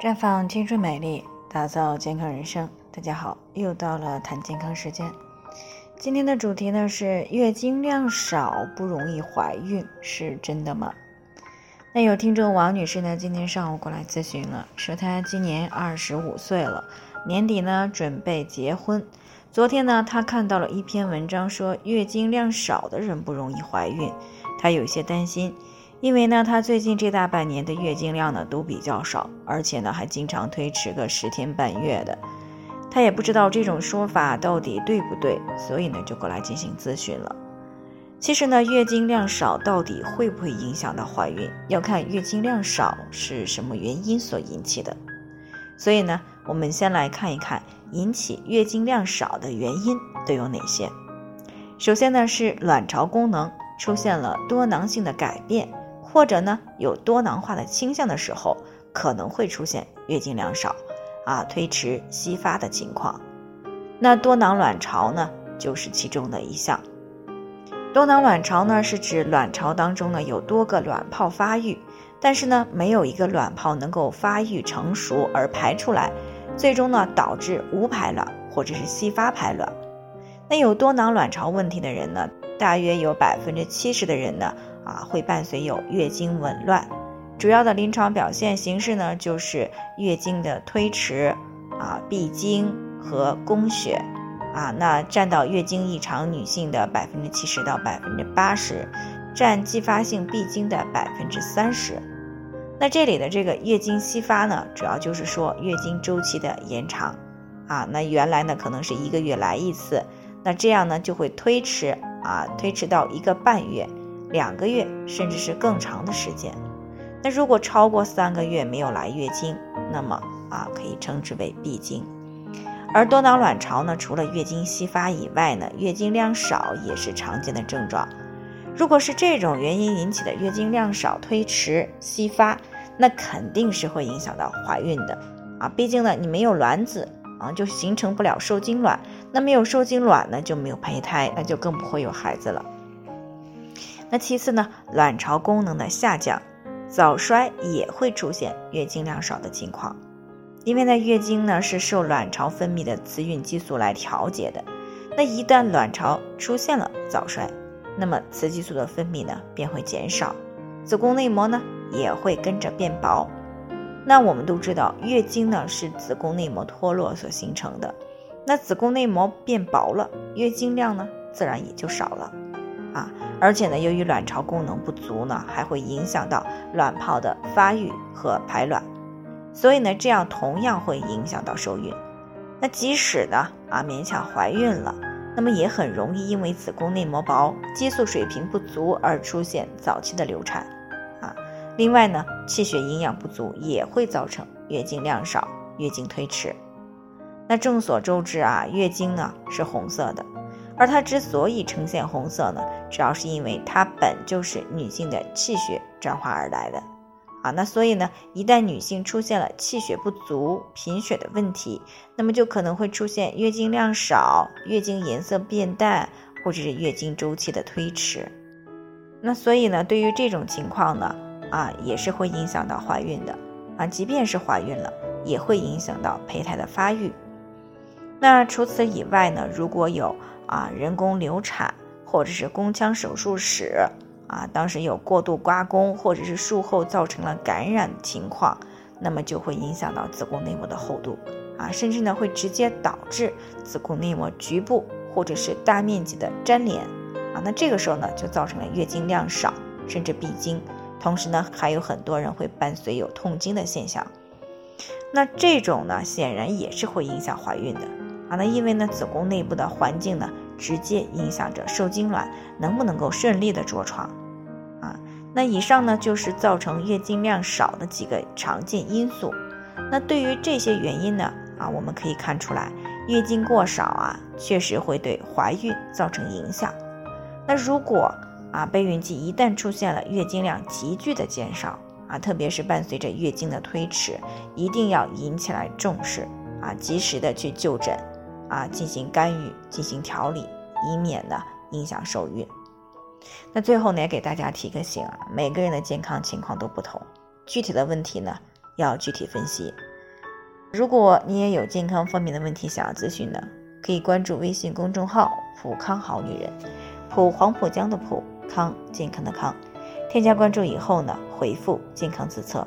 绽放青春美丽，打造健康人生。大家好，又到了谈健康时间。今天的主题呢是月经量少不容易怀孕，是真的吗？那有听众王女士呢，今天上午过来咨询了，说她今年二十五岁了，年底呢准备结婚。昨天呢，她看到了一篇文章，说月经量少的人不容易怀孕，她有些担心。因为呢，她最近这大半年的月经量呢都比较少，而且呢还经常推迟个十天半月的，她也不知道这种说法到底对不对，所以呢就过来进行咨询了。其实呢，月经量少到底会不会影响到怀孕，要看月经量少是什么原因所引起的。所以呢，我们先来看一看引起月经量少的原因都有哪些。首先呢是卵巢功能出现了多囊性的改变。或者呢，有多囊化的倾向的时候，可能会出现月经量少，啊，推迟稀发的情况。那多囊卵巢呢，就是其中的一项。多囊卵巢呢，是指卵巢当中呢有多个卵泡发育，但是呢，没有一个卵泡能够发育成熟而排出来，最终呢导致无排卵或者是稀发排卵。那有多囊卵巢问题的人呢，大约有百分之七十的人呢。啊，会伴随有月经紊乱，主要的临床表现形式呢，就是月经的推迟，啊，闭经和宫血，啊，那占到月经异常女性的百分之七十到百分之八十，占继发性闭经的百分之三十。那这里的这个月经稀发呢，主要就是说月经周期的延长，啊，那原来呢可能是一个月来一次，那这样呢就会推迟，啊，推迟到一个半月。两个月甚至是更长的时间，那如果超过三个月没有来月经，那么啊可以称之为闭经。而多囊卵巢呢，除了月经稀发以外呢，月经量少也是常见的症状。如果是这种原因引起的月经量少、推迟稀发，那肯定是会影响到怀孕的啊。毕竟呢，你没有卵子啊，就形成不了受精卵，那没有受精卵呢，就没有胚胎，那就更不会有孩子了。那其次呢，卵巢功能的下降，早衰也会出现月经量少的情况，因为呢，月经呢是受卵巢分泌的雌孕激素来调节的，那一旦卵巢出现了早衰，那么雌激素的分泌呢便会减少，子宫内膜呢也会跟着变薄。那我们都知道，月经呢是子宫内膜脱落所形成的，那子宫内膜变薄了，月经量呢自然也就少了。啊，而且呢，由于卵巢功能不足呢，还会影响到卵泡的发育和排卵，所以呢，这样同样会影响到受孕。那即使呢，啊勉强怀孕了，那么也很容易因为子宫内膜薄、激素水平不足而出现早期的流产。啊，另外呢，气血营养不足也会造成月经量少、月经推迟。那众所周知啊，月经呢是红色的。而它之所以呈现红色呢，主要是因为它本就是女性的气血转化而来的，啊，那所以呢，一旦女性出现了气血不足、贫血的问题，那么就可能会出现月经量少、月经颜色变淡，或者是月经周期的推迟。那所以呢，对于这种情况呢，啊，也是会影响到怀孕的，啊，即便是怀孕了，也会影响到胚胎的发育。那除此以外呢，如果有啊，人工流产或者是宫腔手术史啊，当时有过度刮宫或者是术后造成了感染情况，那么就会影响到子宫内膜的厚度啊，甚至呢会直接导致子宫内膜局部或者是大面积的粘连啊，那这个时候呢就造成了月经量少，甚至闭经，同时呢还有很多人会伴随有痛经的现象，那这种呢显然也是会影响怀孕的。啊，那因为呢，子宫内部的环境呢，直接影响着受精卵能不能够顺利的着床，啊，那以上呢就是造成月经量少的几个常见因素。那对于这些原因呢，啊，我们可以看出来，月经过少啊，确实会对怀孕造成影响。那如果啊，备孕期一旦出现了月经量急剧的减少，啊，特别是伴随着月经的推迟，一定要引起来重视，啊，及时的去就诊。啊，进行干预，进行调理，以免呢影响受孕。那最后呢，也给大家提个醒啊，每个人的健康情况都不同，具体的问题呢要具体分析。如果你也有健康方面的问题想要咨询呢，可以关注微信公众号“普康好女人”，普黄浦江的普康健康的康。添加关注以后呢，回复“健康自测”，